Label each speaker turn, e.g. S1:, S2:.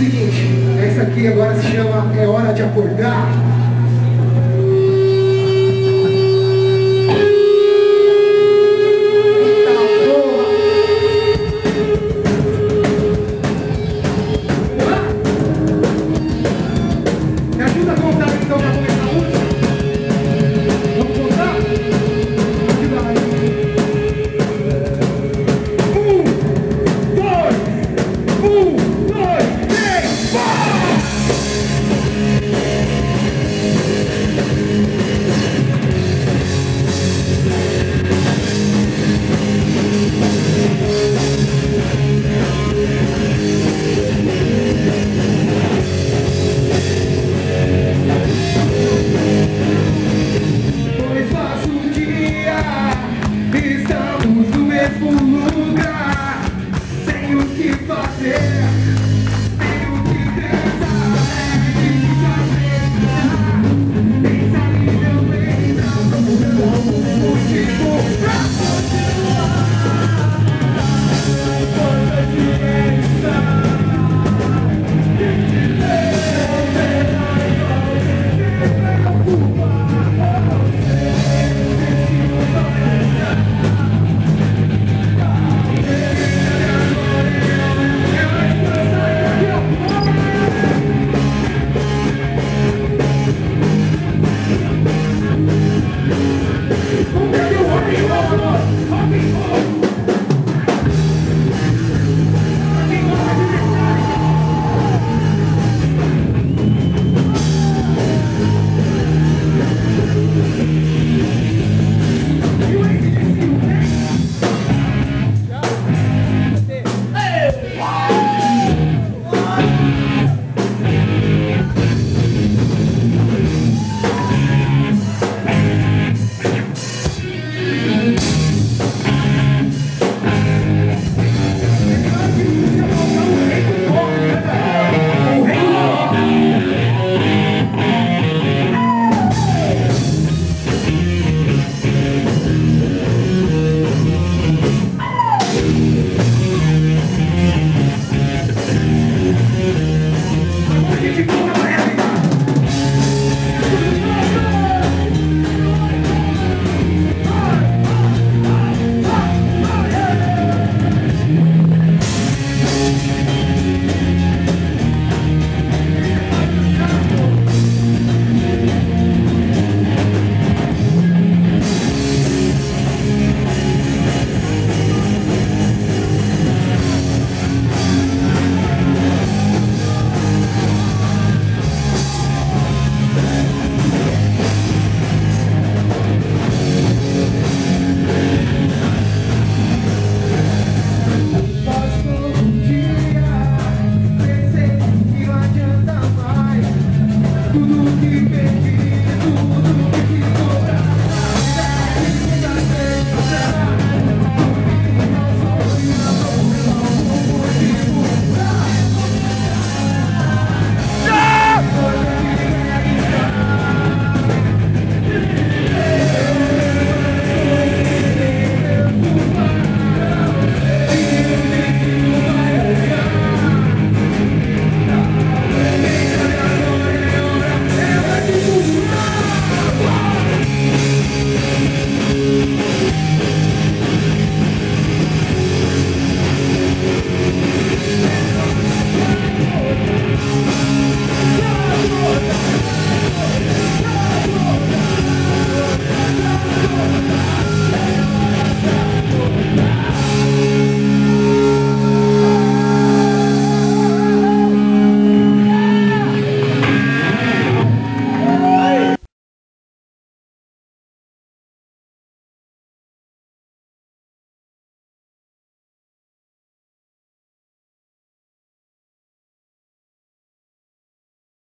S1: seguinte, essa aqui agora se chama É Hora de Acordar. Keep on.